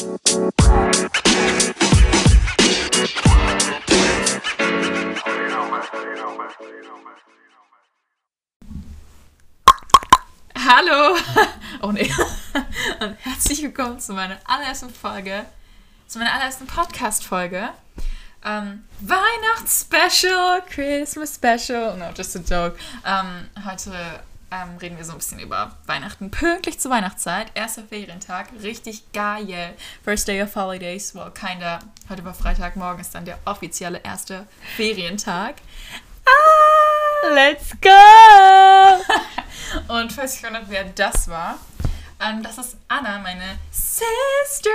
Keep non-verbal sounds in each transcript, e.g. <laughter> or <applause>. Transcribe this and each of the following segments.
Hallo! <laughs> Oh nee. <laughs> Und herzlich willkommen zu meiner allerersten Folge, zu meiner allerersten Podcast-Folge. Ähm, Weihnachts-Special, Christmas-Special. No, just a joke. Ähm, heute ähm, reden wir so ein bisschen über Weihnachten. Pünktlich zur Weihnachtszeit. Erster Ferientag. Richtig geil. First day of holidays. Well, kinda. Heute war Freitag. Morgen ist dann der offizielle erste Ferientag. Ah! Let's go! <laughs> Und falls ich wundert, wer das war, ähm, das ist Anna, meine Sister.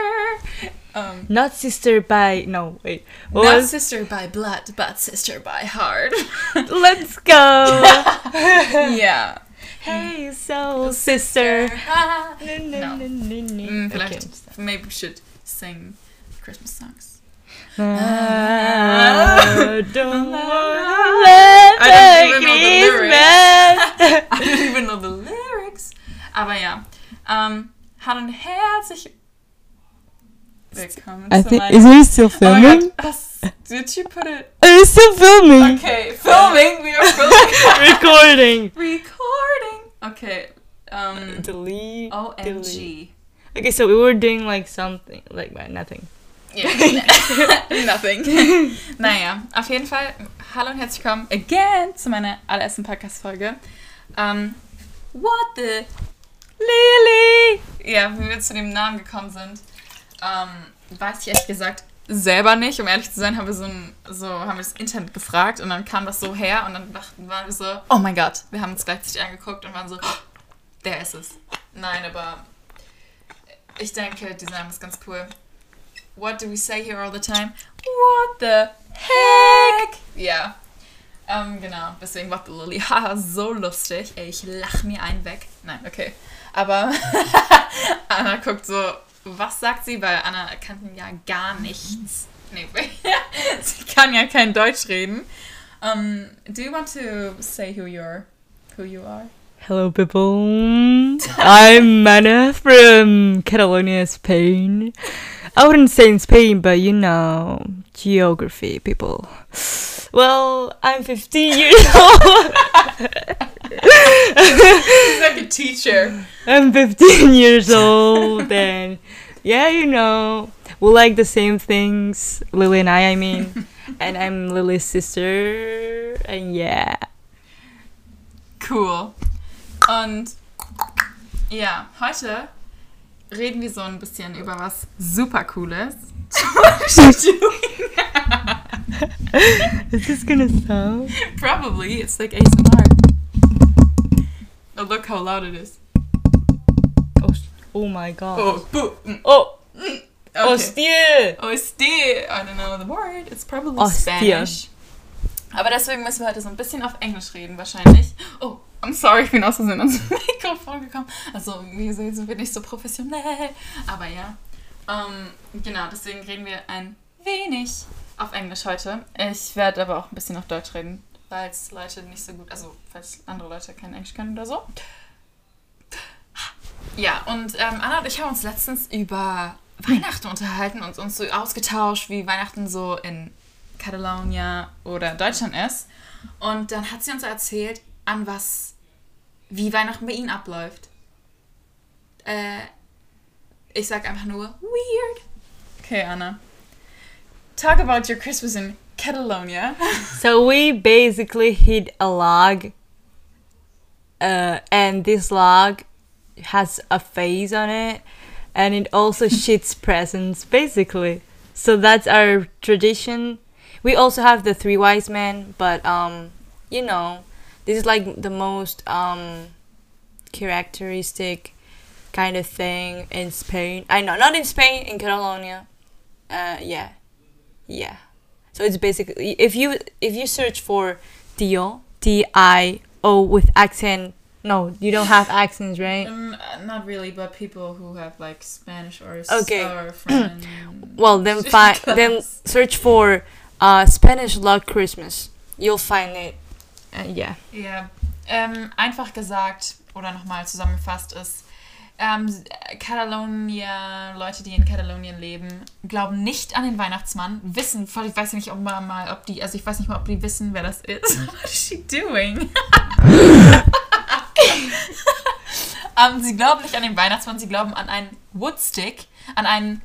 Ähm, Not sister by no wait. What not sister by blood, but sister by heart. Let's go. <laughs> ja. Hey soul sister. Ah. <laughs> No. Mm, vielleicht, maybe we should sing Christmas songs. I don't <laughs> I don't even know the Christmas. <laughs> I don't even know the lyrics. Aber ja. Ähm, hallo und herzlich willkommen I zu think meinem... is he still Oh filming? Was, did you put it... Are you still filming? Okay, filming. We are filming. <laughs> Recording. Recording. Okay. Um. Delete. OMG. Okay, so we were doing like something like uh, nothing. Yeah. <laughs> <laughs> Nothing. naja, auf jeden Fall. Hallo und herzlich willkommen again zu meiner allerersten Podcast-Folge. Um, what the Lily? Ja, wie wir zu dem Namen gekommen sind, ähm, weiß ich ehrlich gesagt selber nicht. Um ehrlich zu sein, haben wir so, ein, so haben wir das Internet gefragt und dann kam das so her und dann dachten, waren wir so, oh mein Gott, wir haben uns gleichzeitig angeguckt und waren so, oh, der ist es. Nein, aber ich denke, Name ist ganz cool. What do we say here all the time? What the heck? Ja. Ähm, genau, deswegen the Lily. <laughs> Haha, so lustig. Ey, ich lach mir einen weg. Nein, okay. Aber <laughs> Anna guckt so, was sagt sie? Weil Anna kann ja gar nichts. Nee, <laughs> sie kann ja kein Deutsch reden. Um, do you want to say who you're, who you are? Hello, people. I'm Anna from Catalonia, Spain. I wouldn't say in Spain, but you know, geography, people. Well, I'm 15 years <laughs> old. She's like a teacher. I'm 15 years old, and yeah, you know, we like the same things, Lily and I, I mean. <laughs> and I'm Lily's sister, and yeah. Cool. Und ja, heute reden wir so ein bisschen über was super cooles. <laughs> Is this gonna sound? Probably, it's like ASMR. Oh, look how loud it is. Oh, oh my god. Oh, boo. Mm, Oh, Okay. hostie! Oh, still. I don't know the word. It's probably Hostia. Spanish. Aber deswegen müssen wir heute so ein bisschen auf Englisch reden, wahrscheinlich. Oh, I'm sorry, ich bin aus Versehen ans <laughs> Mikrofon gekommen. Also, wie sehen, sind wir nicht so professionell. Aber ja. Ähm, genau, deswegen reden wir ein wenig auf Englisch heute. Ich werde aber auch ein bisschen auf Deutsch reden, falls Leute nicht so gut, also falls andere Leute kein Englisch können oder so. Ja, und ähm, Anna und ich haben uns letztens über Weihnachten unterhalten und uns so ausgetauscht, wie Weihnachten so in Catalonia oder Deutschland ist. Und dann hat sie uns erzählt, an was, wie Weihnachten bei ihnen abläuft. Äh, ich sag einfach nur weird. Okay, Anna. Talk about your Christmas in Catalonia. <laughs> So we basically hit a log, uh, and this log has a face on it, and it also <laughs> shits presents, basically. So that's our tradition. We also have the three wise men, but um, you know, this is like the most um characteristic kind of thing in Spain. I know, not in Spain, in Catalonia. Uh, yeah, yeah. So it's basically if you if you search for Dio D I O with accent. No, you don't have accents, right? Um, uh, not really, but people who have like Spanish or Okay. or French. <clears throat> Well, then <laughs> find then search for uh, Spanish Love Christmas. You'll find it. Uh, yeah. Ja, ähm, einfach gesagt oder nochmal zusammengefasst ist, ähm, Catalonia, Leute, die in Katalonien leben, glauben nicht an den Weihnachtsmann, wissen, ich weiß nicht ob man mal, ob die, also ich weiß nicht mal, ob die wissen, wer das ist. <laughs> What is she doing? <laughs> ähm, sie glauben nicht an den Weihnachtsmann, sie glauben an einen Woodstick, an einen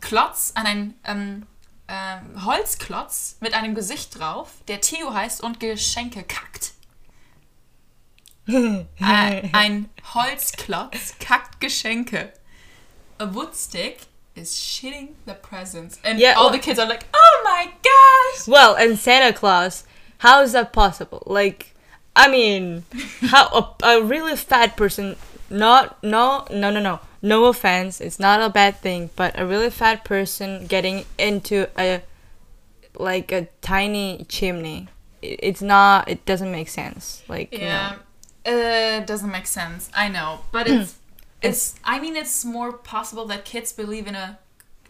Klotz, an einen ähm, ähm, Holzklotz mit einem Gesicht drauf, der Theo heißt und Geschenke kackt. Ein, äh, <laughs> ein Holzklotz kackt Geschenke. A woodstick is shitting the presents. And Yeah, all well- the kids are like, oh my gosh! Well, and Santa Claus, how is that possible? Like, I mean, <laughs> how a, a really fat person, not no no no no no offense, it's not a bad thing, but a really fat person getting into a like a tiny chimney, i- it's not. It doesn't make sense. Like, you know. Yeah, uh, doesn't make sense. I know, but <clears throat> it's it's. I mean, it's more possible that kids believe in a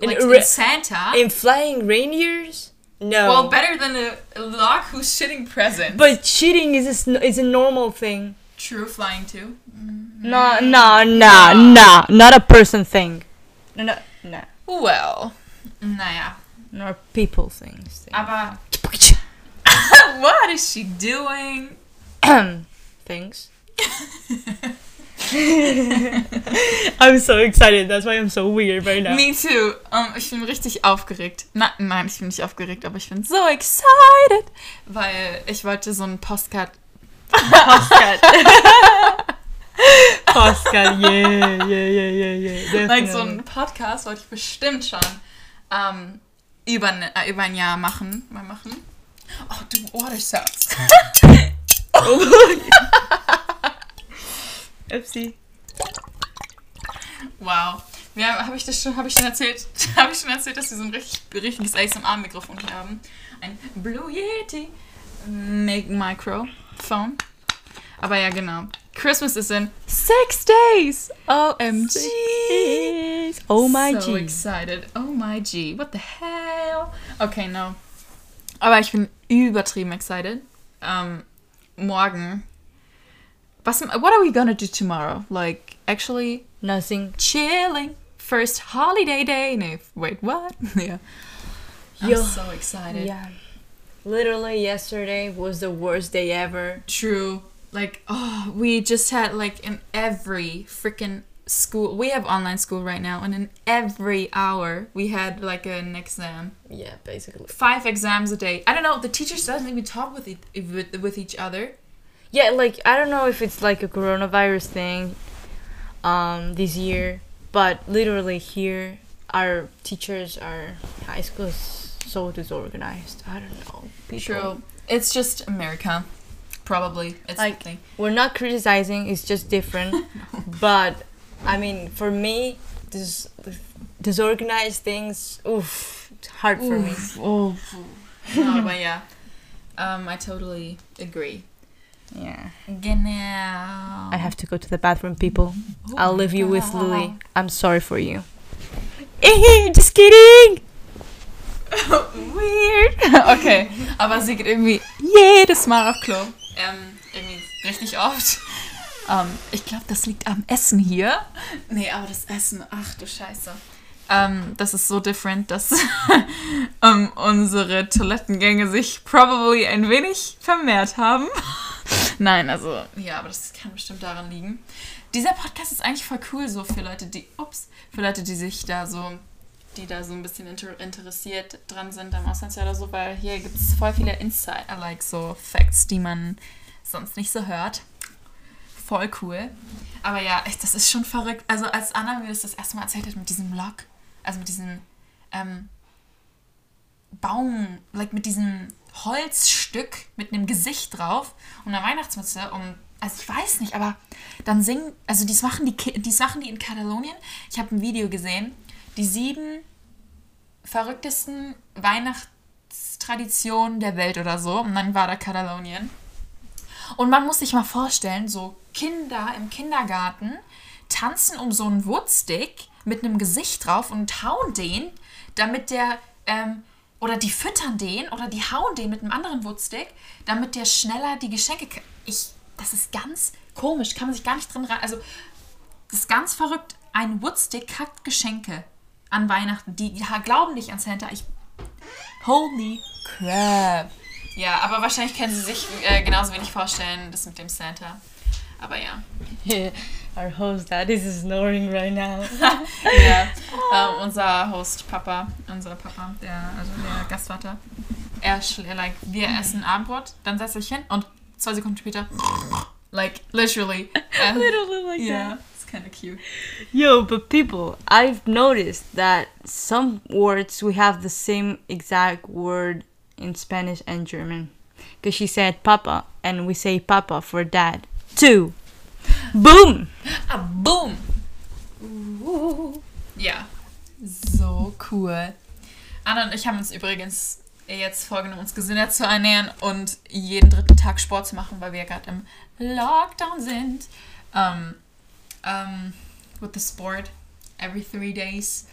In like a in Santa. in flying reindeers, no. well, better than a, a log who's shitting presents. but cheating is a, is a normal thing. True, flying too. No, no, no, no, not a person thing. No, no, no. Well, naja. Nor people things. Aber <laughs> what is she doing? <clears throat> things. <laughs> I'm so excited. That's why I'm so weird right now. Me too. Um, ich bin richtig aufgeregt. Na, nein, ich bin nicht aufgeregt, aber ich bin so excited, weil ich wollte so einen Postcard. <laughs> Postcard. <laughs> Postcard. Yeah, yeah, yeah, yeah, yeah. Like so einen Podcast wollte ich bestimmt schon ähm, über, ne, äh, über ein Jahr machen. Mal machen. Oh, du Water Sounds. <laughs> Oopsie. Wow. Ja, habe ich das schon, habe ich schon erzählt, <laughs> habe ich schon erzählt, dass wir so ein richtig, richtiges ASMR-Mikrofon hier haben. Ein Blue Yeti Mi- Microphone. Aber ja, genau. Christmas is in six days. OMG. Jeez. Oh my so G. excited. Oh my G. What the hell? Okay, no. Aber ich bin übertrieben excited. Ähm, morgen. Was, what are we gonna do tomorrow? Like, actually, Nothing. chilling. First holiday day. No, wait, what? <laughs> yeah. I'm Yo. so excited. Yeah. Literally yesterday was the worst day ever. True. Like, oh, we just had like in every freaking school. We have online school right now, and in every hour we had like an exam. Yeah, basically. Five exams a day. I don't know. The teachers doesn't even talk with, e- with with each other. Yeah, like I don't know if it's like a coronavirus thing um this year, but literally here our teachers our high school is so disorganized. I don't know. People. True. It's just America. Probably. It's Like- the thing. We're not criticizing, it's just different. <laughs> but I mean, for me, this disorganized things, oof, it's hard for me. Oh. no, but yeah. Um, I totally agree. Yeah. Genau. I have to go to the bathroom, people. Oh I'll leave you with God. Lily. I'm sorry for you. just kidding. <laughs> Weird. <laughs> Okay, aber sie geht irgendwie jedes Mal auf Klo. Ähm, irgendwie richtig oft. Ähm, ich glaube, das liegt am Essen hier. Nee, aber das Essen, ach du Scheiße. Ähm, das ist so different, dass <laughs> ähm, unsere Toilettengänge sich probably ein wenig vermehrt haben. <laughs> Nein, also, ja, aber das kann bestimmt daran liegen. Dieser Podcast ist eigentlich voll cool, so für Leute, die, ups, für Leute, die sich da so, die da so ein bisschen inter interessiert dran sind am Auslandsjahr oder so, weil hier gibt es voll viele Insight, like so Facts, die man sonst nicht so hört. Voll cool. Aber ja, echt, das ist schon verrückt. Also als Anna mir das das erste Mal erzählt hat mit diesem Log, also mit diesem ähm, Baum, like mit diesem Holzstück mit einem Gesicht drauf und einer Weihnachtsmütze und also ich weiß nicht, aber dann singen, also dies machen die dies machen die in Katalonien. Ich habe ein Video gesehen, die sieben verrücktesten Weihnachtstraditionen der Welt oder so und dann war da Katalonien. Und man muss sich mal vorstellen, so Kinder im Kindergarten tanzen um so einen Woodstick mit einem Gesicht drauf und hauen den, damit der, ähm, oder die füttern den oder die hauen den mit einem anderen Woodstick, damit der schneller die Geschenke. Ich, das ist ganz komisch, kann man sich gar nicht drin rein. Also, Das ist ganz verrückt. Ein Woodstick hackt Geschenke an Weihnachten. Die, die glauben nicht an Santa. Ich. Holy crap. Ja, aber wahrscheinlich können sie sich äh, genauso wenig vorstellen, das mit dem Santa. Aber ja. <laughs> Our host dad is snoring right now. <laughs> ja. Ähm, unser Host Papa, unser Papa, der, also der Gastvater, er, er like, wir essen Abendbrot, dann setzt er sich hin und zwei Sekunden später, like, literally. Äh, <laughs> Literally like yeah, it's kind of cute. Yo, but people, I've noticed that some words we have the same exact word in Spanish and German. Because she said papa, and we say papa for dad. Two. Boom! Ah, boom! Ja, so cool. Anna und ich haben uns übrigens jetzt vorgenommen, uns gesünder zu ernähren und jeden dritten Tag Sport zu machen, weil wir gerade im Lockdown sind. Um, um, with the sport, every three days.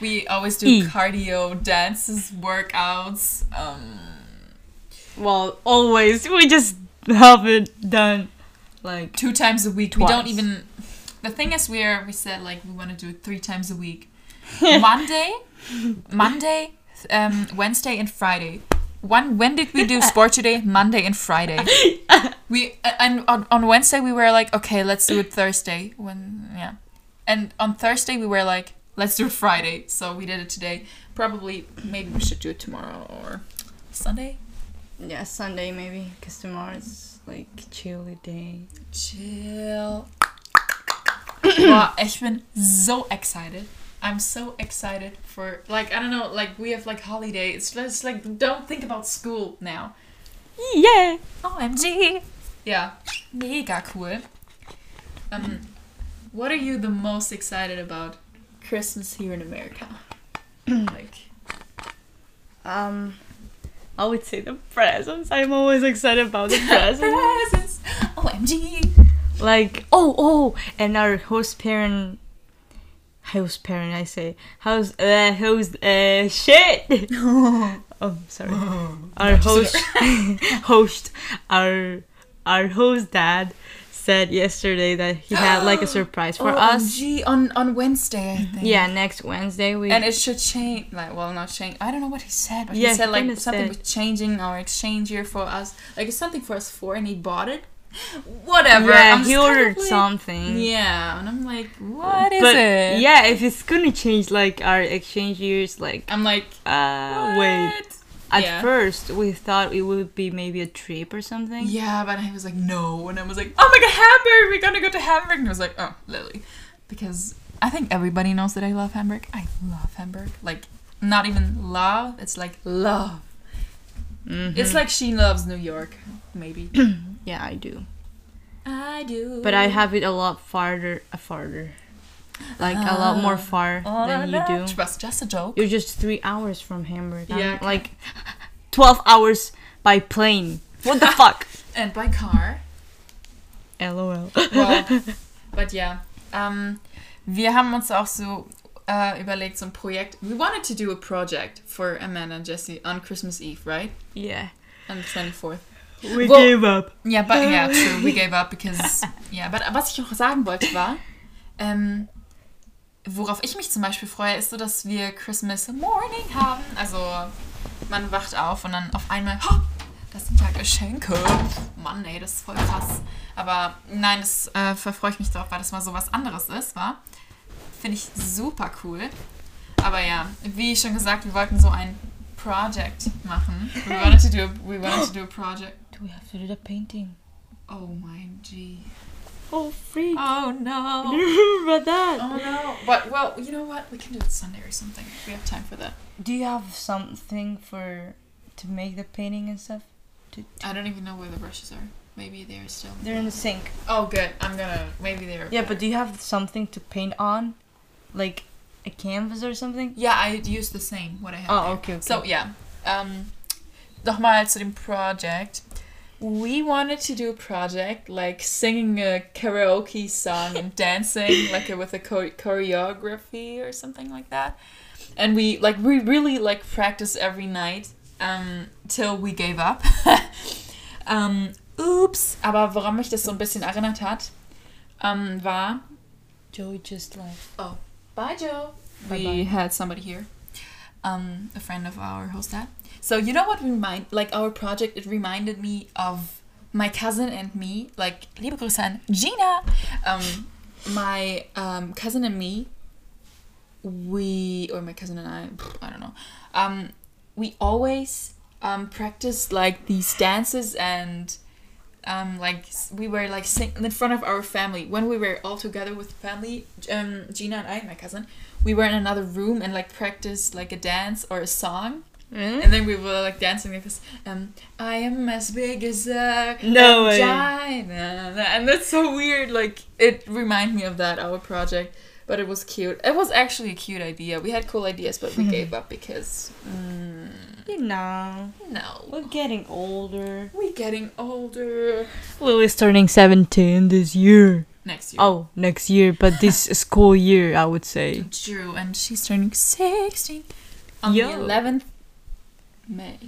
We always do E. cardio, dances, workouts. Um, Well, always. We just have it done. Like, two times a week. We don't even. The thing is, we're we said like we want to do it three times a week. <laughs> Monday, Monday, um, Wednesday, and Friday. One. When did we do <laughs> sport today? Monday and Friday. <laughs> We and on, on Wednesday we were like, okay, let's do it Thursday. When yeah, and on Thursday we were like, let's do it Friday. So we did it today. Probably maybe we should do it tomorrow or Sunday. Yeah, Sunday maybe. Because tomorrow is like chilly day. Chill. Boah, ich bin so excited. I'm so excited for like I don't know like we have like holiday. It's just like don't think about school now. Yeah! OMG. Ja, mega cool. Um, what are you the most excited about Christmas here in America? <clears throat> like Um, I would say the presents. I'm always excited about the presents. <laughs> presents. OMG. like, oh, oh, and our host parent. Host parent, I say. House, uh, host, uh, shit! <laughs> oh, sorry. <laughs> our host, host, our, our host dad said yesterday that he had like a <gasps> surprise for us. OMG on on Wednesday I think. Yeah, next Wednesday we. And it should change, like, well, not change. I don't know what he said, but Yeah, he said like something said- with changing our exchange year for us. Like it's something for us four, and he bought it. <gasps> Whatever. yeah, I'm he just kind of ordered like- something. Yeah, and I'm like, what is but it? yeah, if it's gonna change like our exchange years, like I'm like, uh, wait. At Yeah. first, we thought it would be maybe a trip or something. Yeah, but I was like, no, and I was like, oh my god, Hamburg, we're gonna go to Hamburg, and I was like, oh, Lily, because I think everybody knows that I love Hamburg. I love Hamburg, like not even love, it's like love. Mhm. It's like she loves New York, maybe. <coughs> yeah, I do, I do. but I have it a lot farther, uh, farther, like a lot more far Oh, than you do. Just, just a joke. You're just three hours from Hamburg. Yeah, like twelve hours by plane. What the <laughs> fuck? And by car. LOL. Well, <laughs> but yeah. Um, wir haben uns auch so äh, überlegt, so ein Projekt. We wanted to do a project for Amanda and Jesse on Christmas Eve, right? yeah, On the 24th. we Well- gave up. Yeah, but yeah, true. We <laughs> gave up because yeah. But was ich noch sagen wollte war, ähm, worauf ich mich zum Beispiel freue, ist so, dass wir Christmas Morning haben. Also man wacht auf und dann auf einmal, "Ha, das sind ja Geschenke. Mann, ey, das ist voll krass. Aber nein, das äh, verfreue ich mich drauf, weil das mal so was anderes ist, war. Finde ich super cool. Aber ja, wie schon gesagt, wir wollten so ein Project machen. We wanted to do a, we wanted to do a project. Do we have to do the painting? Oh my G. Oh, freak! Oh no. <laughs> Remember that? Oh no. But well, you know what? We can do it Sunday or something. We have time for that. Do you have something for to make the painting and stuff? To, I don't even know where the brushes are. Maybe they're still. they're in the sink. Oh, good. I'm gonna. Maybe they're. Yeah, but do you have something to paint on, like a canvas or something? Yeah, I use the same. What I have. Oh, okay, okay. So yeah. Um, nochmal zu dem project. We wanted to do a project like singing a karaoke song and <laughs> dancing like a, with a chor- choreography or something like that. And we like we really like practice every night um, till we gave up. <laughs> um, oops. Aber woran mich das so ein bisschen erinnert hat, ähm, war, Joey just left. Oh, bye, Joe. Bye-bye. We had somebody here, um, a friend of our host dad. So you know what remind like our project? It reminded me of my cousin and me. Like liebe Grüße an Gina. Um, my um, cousin and me. We or my cousin and I. I don't know. Um, we always um practiced like these dances and um, like we were like sing in front of our family when we were all together with family. Um, Gina and I, my cousin, we were in another room and like practiced like a dance or a song, Really? and then we were like dancing this. Um, I am as big as a No vagina," and that's so weird. Like it reminded me of that our project, but it was cute. It was actually a cute idea. We had cool ideas, but we <laughs> gave up because mm, You know, no. we're getting older. We're getting older. Lily's turning 17 this year. Next year. Oh, next year, but this <laughs> school year, I would say. True, and she's turning 16 on Yo. the 11th May.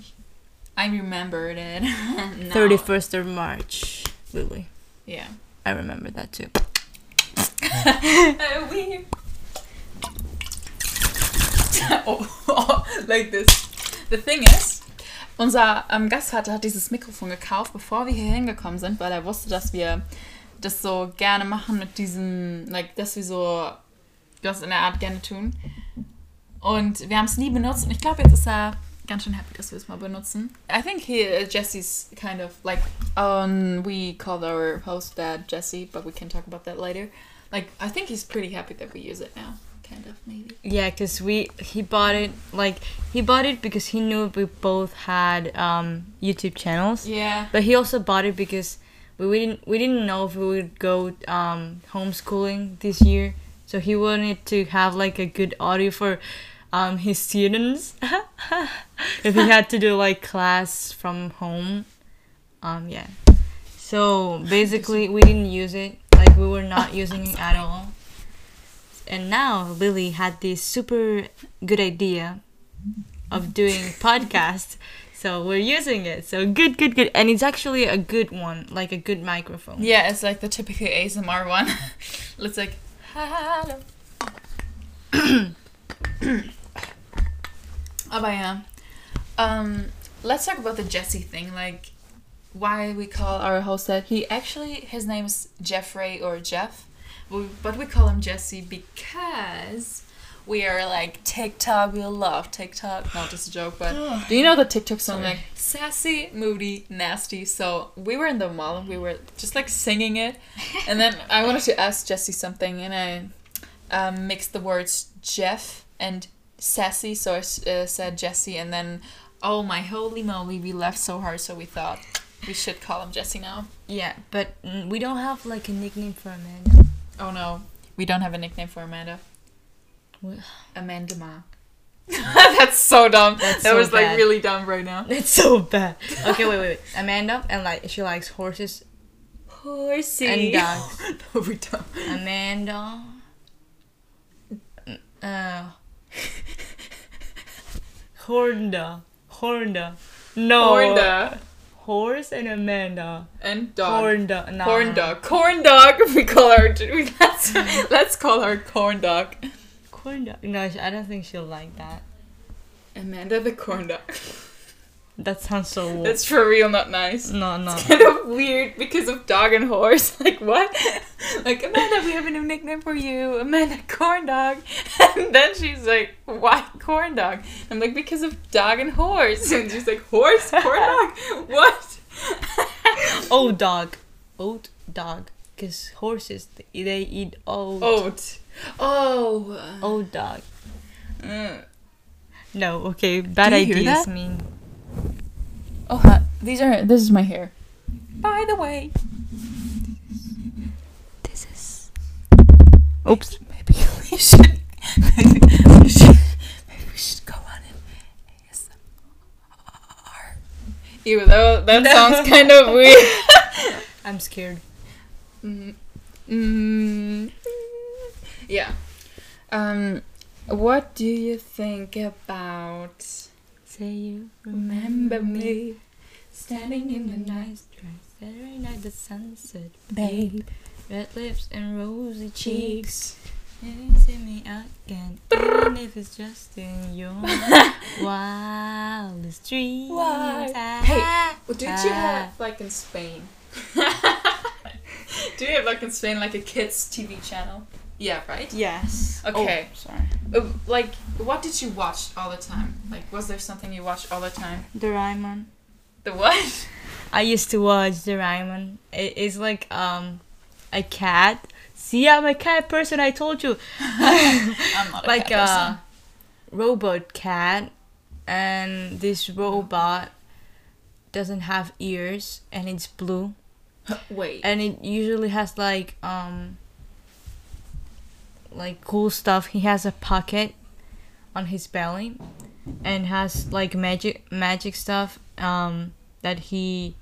I remembered it. <laughs> now. 31st of March, Lily. Yeah. I remember that too. <laughs> We. <laughs> oh, oh, like this. The thing is, unser ähm, Gastvater hat dieses Mikrofon gekauft, bevor wir hier hingekommen sind, weil er wusste, dass wir das so gerne machen mit diesem, like, dass wir so das in der Art gerne tun. Und wir haben es nie benutzt und ich glaube, jetzt ist er ganz schön happy, dass wir es mal benutzen. I think he, uh, Jesse's kind of like, um, we called our host dad Jesse, but we can talk about that later. Like, I think he's pretty happy that we use it now, kind of, maybe. Yeah, cause we he bought it like he bought it because he knew we both had um, YouTube channels, Yeah. but he also bought it because we, we didn't we didn't know if we would go um, homeschooling this year, so he wanted to have like a good audio for um, his students <laughs> if he had to do like class from home. Um, yeah. So basically, we didn't use it. Like we were not using it at all. And now Lily had this super good idea of doing <laughs> podcast. So we're using it. So good, good, good. And it's actually a good one, like a good microphone. Yeah, it's like the typical ASMR one. <laughs> it's like, hello. <clears throat> Aber ja. Um, let's talk about the Jesse thing. Like, why we call our host that. He actually, his name is Jeffrey or Jeff, but we call him Jesse because we are like TikTok. We love TikTok. Not just a joke, but <sighs> do you know the TikTok song like sassy, moody, nasty? So we were in the mall and we were just like singing it, and then I wanted to ask Jesse something, and I um, mixed the words Jeff and sassy, so I s- uh, said Jesse, and then oh my holy moly, we laughed so hard, so we thought we should call him Jesse now. Yeah, but mm, we don't have like a nickname for Amanda. Oh no, we don't have a nickname for Amanda. What? Amanda Ma. <laughs> That's so dumb. That's that so was like really dumb right now. It's so bad. Okay, wait, wait, wait. Amanda and like she likes horses Horsey. and dogs. <laughs> no, we don't. Amanda. Uh. Hornda. Hornda. No. Hornda Horse and Amanda. and dog. Hornda. Nah. Corn dog. Corn dog. <laughs> We call her. <laughs> we- Let's, let's call her corn dog. Corn dog. No, I don't think she'll like that. Amanda the corn dog. <laughs> That sounds so weird. That's for real not nice. No, no. Kind of weird because of dog and horse. <laughs> Like what? Like Amanda, we have a new nickname for you, Amanda Corn Dog. <laughs> And then she's like, "Why corn dog?" I'm like, "Because of dog and horse." <laughs> And she's like, "Horse, corn dog, what?" Oat dog. Oat dog. Because horses, they eat oat. Oat. Oh. Oat dog. Mm. No, okay. Bad ideas mean. Oh, huh. these are. This is my hair. By the way, This is. Oops. maybe we should. Maybe we should. Maybe we should go on an ASMR. Ew, that, that sounds kind of weird. <laughs> I'm scared. Mm, mm, yeah. Um, what do you think about Say you remember me standing in the night, dress every night the sunset, babe? red lips and rosy cheeks. You didn't see me again, even if it's just in your <laughs> wildest dreams. Why? Ah, Hey, Well, did you ah. have like in Spain? <laughs> Do you have like in Spain like a kids TV channel? Yeah, right. Yes. Okay. Oh, sorry. Uh, like, what did you watch all the time? Like, was there something you watched all the time? The Doraemon. The what? I used to watch the Doraemon. It is like um a cat. See, I'm a cat person. I told you. <laughs> I'm not a <laughs> like cat a robot cat, and this robot doesn't have ears, and it's blue. <laughs> Wait. and it usually has like um like cool stuff. He has a pocket on his belly, and has like magic magic stuff um that he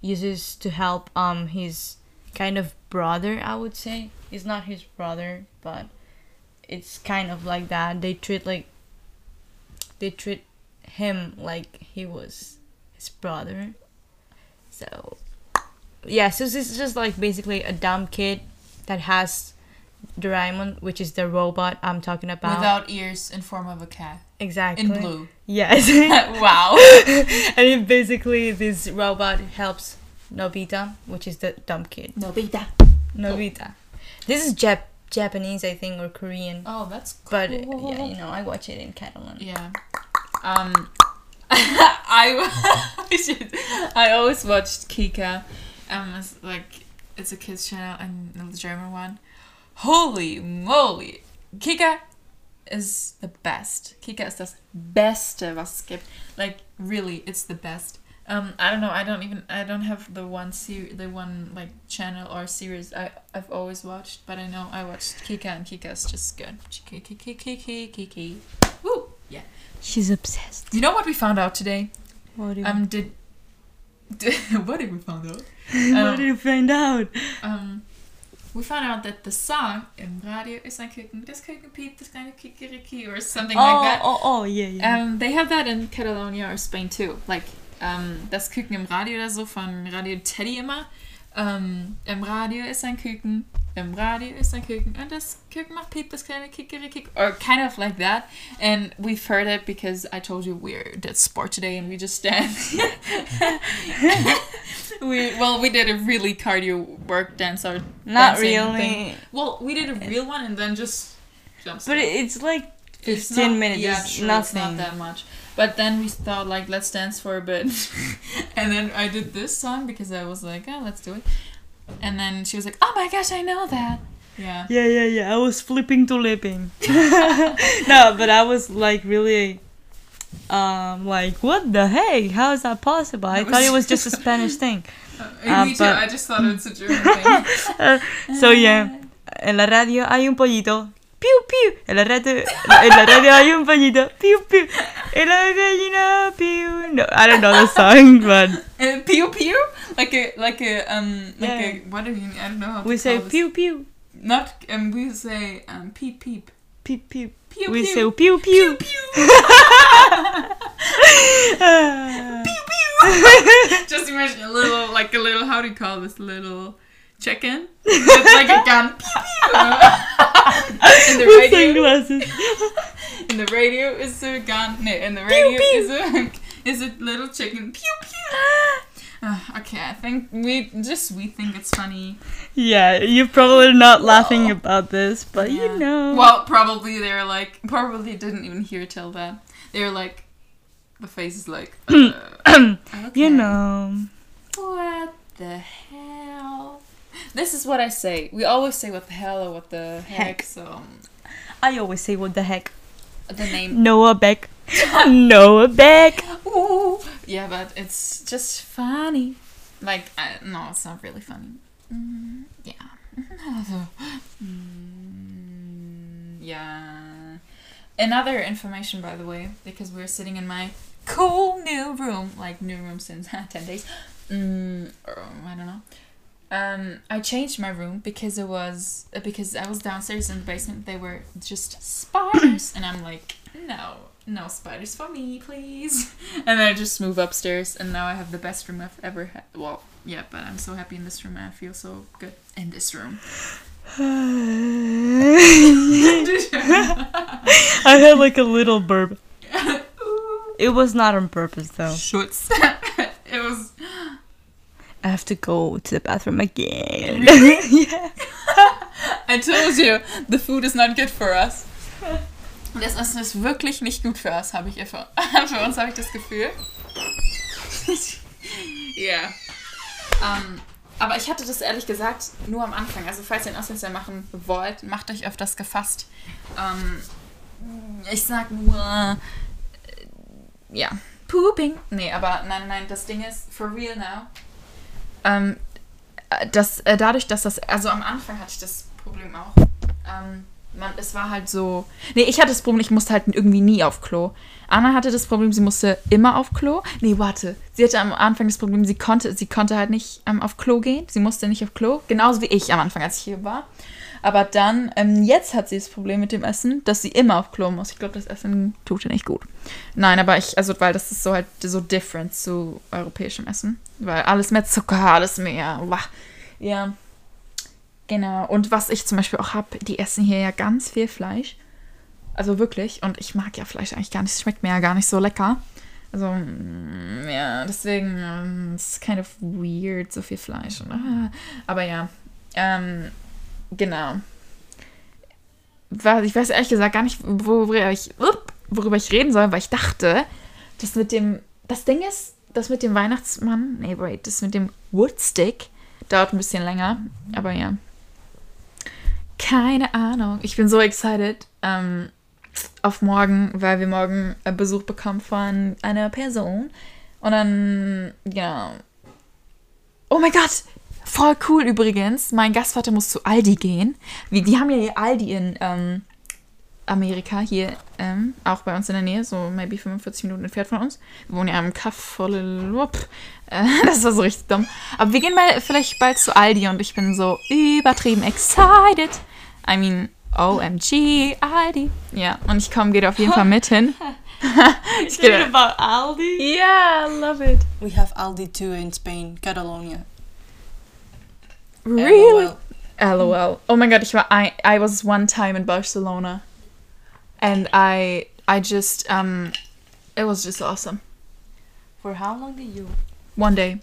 uses to help um his kind of brother. I would say he's not his brother, but it's kind of like that. They treat like they treat him like he was his brother. So yeah, so this is just like basically a dumb kid that has Doraemon, which is the robot I'm talking about. Without ears in form of a cat. exactly. In blue. Yes. <laughs> <laughs> wow. <laughs> and it basically this robot helps Nobita, which is the dumb kid. Nobita. Nobita. This is Jap- Japanese, I think, or Korean. Oh, that's cool. But yeah, you know, I watch it in Catalan. Yeah. Um, I I always watched Kika. Um, it's like it's a kids channel and the German one. Holy moly, Kika is the best. Kika ist das Beste, was es gibt. Like really, it's the best. Um, I don't know. I don't even. I don't have the one ser- the one like channel or series I I've always watched, but I know I watched Kika and Kika is just good. Kiki Kiki Kiki Kiki. Woo! Yeah. She's obsessed. You know what we found out today? What do you, Um, did, did <laughs> what did we find out? <laughs> what um, did you find out? Um, we found out that the song im Radio ist ein Küken, das Küken piept, das kleine Kikeriki, or something oh, like that. oh, oh, yeah, yeah. Um, they have that in Catalonia or Spain too. Like, um, das Küken im Radio oder so von Radio Teddy immer. Um, Im Radio ist ein Küken, im Radio ist ein Küken, und das Küken macht Piep, das kleine Kikeriki. Or kind of like that. And we've heard it because I told you we're did sport today and we just stand. <laughs> we well, we did a really cardio work dance or Not really. thing. Well, we did a real one and then just jump. But it- it's like It's 15 not- minutes. Yeah, it's sure, nothing. It's not that much. But then we thought like let's dance for a bit, <laughs> and then I did this song because I was like, oh, let's do it. And then she was like, oh my gosh, I know that. Yeah. Yeah, yeah, yeah. I was flipping to lipping. <laughs> no, but I was like really um like what the heck? How is that possible? I That thought it was just a Spanish thing. <laughs> Uh, me Uh, too. but- I just thought it's a German thing. <laughs> So yeah, en la radio hay un pollito. Piu piu. En la radio en la radio hay un pollito. Piu piu. En la gallina piu. No, I don't know the song, but And pew pew, like a like a um like Yeah. a what do you mean? I don't know how we to say piu piu. Not um we say um peep peep. Peep peep. Pew We pew. say pew pew. pew. pew <laughs> pew. <laughs> Just imagine a little, like a little, how do you call this little chicken? It's <laughs> like a gun. Pew pew. in the radio, sunglasses. in the radio is a gun. No, in the radio pew. is a is a little chicken. Pew pew. Uh, <sighs> okay, I think we just we think it's funny. Yeah, you're probably not laughing about this, but Yeah. you know. Well, probably they're like probably didn't even hear till that. They're like the face is like <clears throat> uh, okay. you know. What the hell? This is what I say. We always say what the hell or what the heck. Heck. So I always say, what the heck? the name. Noah Beck. <laughs> Noah Beck. Ooh. Yeah, but it's just funny. Like I, no, it's not really funny. Mm, yeah. Mm, <laughs> yeah. Another information, by the way, because we're sitting in my cool new room, like new room since <laughs> ten days. Mm, I don't know. Um, I changed my room because it was because I was downstairs in the basement. They were just spiders, and I'm like, no, no spiders for me, please. <laughs> And I just move upstairs, and now I have the best room I've ever had. Well, yeah, but I'm so happy in this room. I feel so good in this room. <sighs> <laughs> I had like a little burp. <laughs> It was not on purpose though. Schutz. it was. I have to go to the bathroom again. Yeah. I told you, the food is not good for us. Das Essen ist wirklich nicht gut für uns, habe ich für, <laughs> für uns habe ich das Gefühl. <laughs> Ja. Ähm, aber ich hatte das ehrlich gesagt nur am Anfang. Also falls ihr ein Auslandsjahr machen wollt, macht euch öfters gefasst. Ähm, ich sag nur, äh, ja, pooping. Nee, aber nein, nein, das Ding ist, for real now. Ähm, äh, das, äh, dadurch, dass das, also am Anfang hatte ich das Problem auch. Ähm, man, es war halt so. Nee, ich hatte das Problem, ich musste halt irgendwie nie auf Klo. Anna hatte das Problem, sie musste immer auf Klo. Nee, warte. Sie hatte am Anfang das Problem, sie konnte, sie konnte halt nicht ähm, auf Klo gehen. Sie musste nicht auf Klo. Genauso wie ich am Anfang, als ich hier war. Aber dann, ähm, jetzt hat sie das Problem mit dem Essen, dass sie immer auf Klo muss. Ich glaube, das Essen tut ihr nicht gut. Nein, aber ich, also, weil das ist so halt so different zu europäischem Essen. Weil alles mehr Zucker, alles mehr. Wah. Ja. Genau. Und was ich zum Beispiel auch habe, die essen hier ja ganz viel Fleisch. Also wirklich. Und ich mag ja Fleisch eigentlich gar nicht. Es schmeckt mir ja gar nicht so lecker. Also, mm, ja, deswegen ähm, es ist kind of weird, so viel Fleisch. Ah. Aber ja. Ähm, genau. Ich weiß ehrlich gesagt gar nicht, worüber ich, worüber ich reden soll, weil ich dachte, das mit dem. Das Ding ist, das mit dem Weihnachtsmann. Nee, wait, das mit dem Woodstick dauert ein bisschen länger. Aber ja. Keine Ahnung. Ich bin so excited ähm, auf morgen, weil wir morgen äh, Besuch bekommen von einer Person. Und dann, genau. Oh mein Gott! Voll cool übrigens. Mein Gastvater muss zu Aldi gehen. Wie, die haben ja hier Aldi in ähm, Amerika, hier ähm, auch bei uns in der Nähe, so maybe 45 Minuten entfernt von uns. Wir wohnen ja im Kaff. Äh, <laughs> das war so richtig dumm. Aber wir gehen mal vielleicht bald zu Aldi und ich bin so übertrieben excited. I mean, OMG, Aldi. Ja, und ich komme, geht auf jeden Fall mit hin. ich gehe. about Aldi? Yeah, I love it. We have Aldi too in Spain, Catalonia. Really? LOL. LOL. Oh my god, ich war I, I was one time in Barcelona. And I I just um it was just awesome. For how long did you? One day.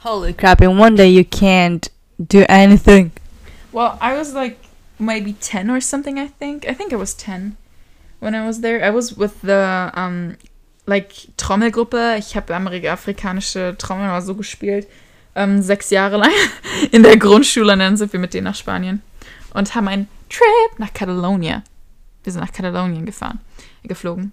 Holy crap, in one day you can't do anything. Well, I was like maybe 10 or something, I think. I think I was 10 when I was there. I was with the um like Trommelgruppe. Ich habe amerik- afrikanische Trommel oder so gespielt. Ähm, sechs Jahre lang <laughs> in der Grundschule. Und dann sind wir mit denen nach Spanien und haben einen Trip nach Catalonia. Wir sind nach Katalonien gefahren, geflogen.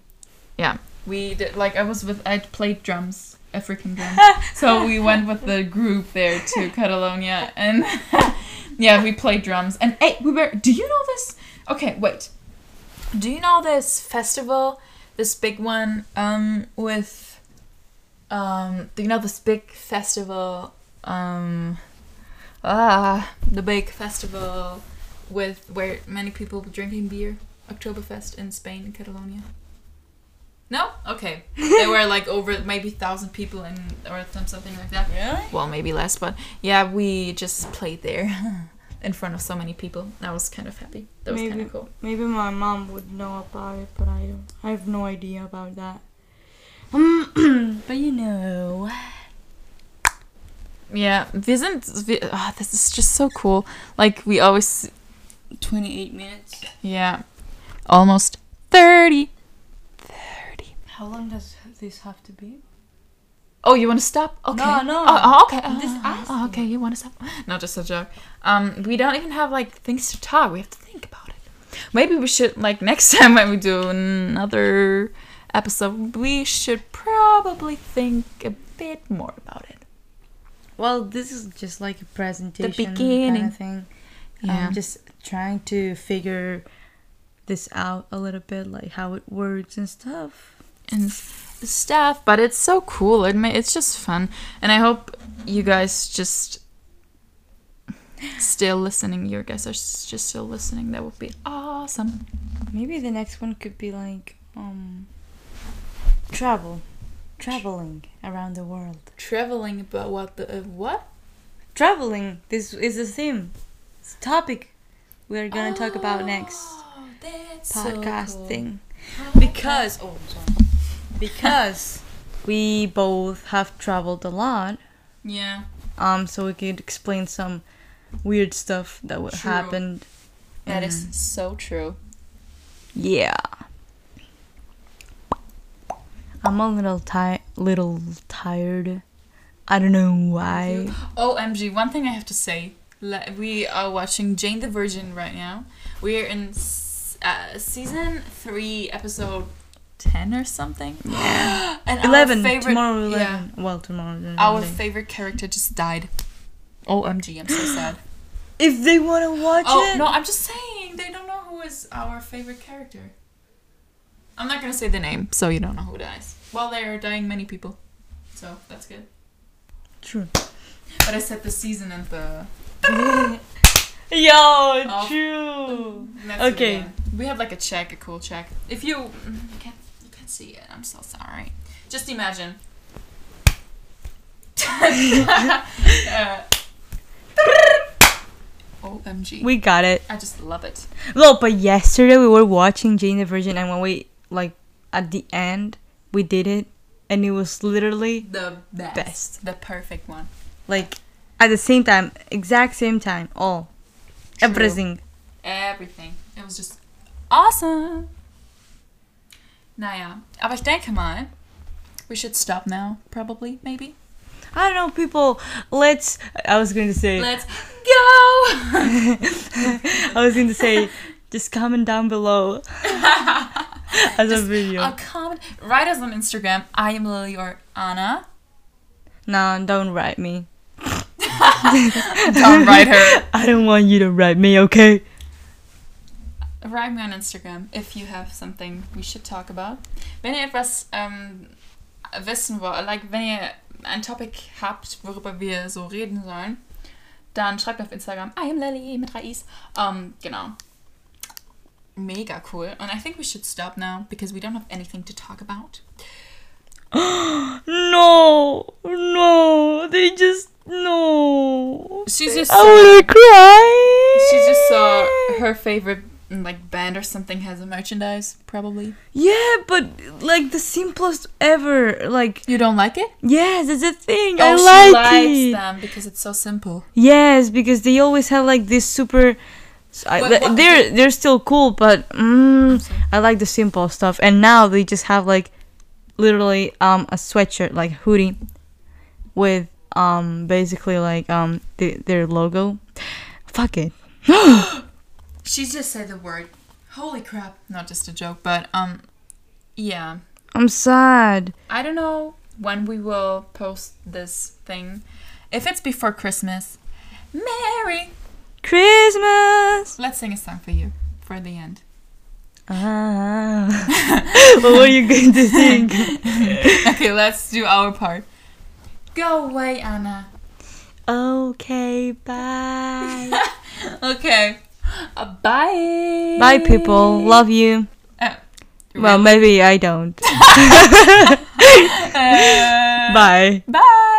Yeah, we did like I was with I played drums, African <laughs> drums. so we went with the group there to <laughs> Catalonia and <laughs> yeah, we played drums. And hey, we were do you know this? Okay, wait. Do you know this festival? This big one um with um do you know this big festival um ah the big festival with where many people drinking beer Oktoberfest in Spain Catalonia no okay there were like over maybe thousand people in or something like that Really? well maybe less but yeah we just played there <laughs> in front of so many people I was kind of happy that was kind of cool Maybe my mom would know about it, but I don't. I have no idea about that. Um, <clears throat> but you know. yeah wir sind wir, ah, this is just so cool like we always 28 minutes. yeah almost 30 30 How long does this have to be? Oh, you want to stop? Okay. No, no. Oh, oh, okay. I'm just Oh, asking. Oh, okay. You want to stop? No, just a joke. Um, we don't even have like things to talk. We have to think about it. Maybe we should like next <laughs> time when we do another episode, we should probably think a bit more about it. Well, this is just like a presentation The beginning. of thing. Yeah. I'm just trying to figure this out a little bit, like how it works and stuff. And stuff but it's so cool it ma- it's just fun and i hope you guys just still listening you guys are just still listening that would be awesome Maybe the next one could be like um travel. traveling around the world. Traveling about what the uh, what? Traveling. This is the theme. It's a topic we're gonna talk about next Oh, podcast so cool. thing. Because oh, sorry. Because we both have traveled a lot. Yeah. Um, so we could explain some weird stuff that would True. happened. That is so true. Yeah. I'm a little ti- little tired. I don't know why. OMG, one thing I have to say. We are watching Jane the Virgin right now. We are in uh, season 3, episode 10 or something. Yeah. <gasps> and our Eleven favorite- tomorrow. yeah. Eleven. Well, tomorrow. Our favorite character just died. OMG, I'm so sad. if they wanna watch oh, it. no, I'm just saying. They don't know who is our favorite character. I'm not gonna say the name, so you don't know who dies. Well, there are dying many people. So, that's good. True. But I said the season and the <laughs> Yo, Oh. true. Okay. We have like a check, a cool check. If you mm, can't you can't see it, I'm so sorry. Just imagine. <laughs> uh, OMG. We got it. I just love it. No, but yesterday we were watching Jane the Virgin, and when we like at the end, we did it, and it was literally The best. Best. The perfect one. like at the same time, exact same time, all True. everything. Everything. It was just awesome. Naja, aber ich denke mal, we should stop now, probably, maybe. I don't know, people. Let's. I was going to say. Let's go! <laughs> I was going to say, just comment down below <laughs> as a video. A comment. Write us on Instagram. I am Lily or Anna. no, don't write me. <laughs> Don't write her. I don't want you to write me, okay? Write me on Instagram if you have something we should talk about. Wenn ihr etwas ähm, wissen wollt, like wenn ihr ein Topic habt, worüber wir so reden sollen, dann schreibt auf Instagram. I am Lily mit I's. Um, genau. Mega cool. And I think we should stop now because we don't have anything to talk about. <gasps> No, no, they just no. She's just I wanna cry. She just saw her favorite like band or something has a merchandise, probably. Yeah, but like the simplest ever. Like You don't like it? yes, that's a thing. oh, I like it. them because it's so simple. Yes, because they always have like this super. I, what- they're they're still cool, but mm, I like the simple stuff. And now they just have like literally um a sweatshirt like hoodie with um basically like um the, their logo. Fuck it. <gasps> <gasps> <gasps> She just said the word. Holy crap! Not just a joke, but um, yeah. I'm sad. I don't know when we will post this thing. If it's before Christmas, Merry. Christmas. Let's sing a song for you for the end. Ah. <laughs> what were you going to sing? <laughs> okay, let's do our part. Go away, Anna. okay, bye. <laughs> Okay. Bye. bye, people. Love you. Uh, Well, maybe I don't. <laughs> <laughs> uh, Bye. Bye.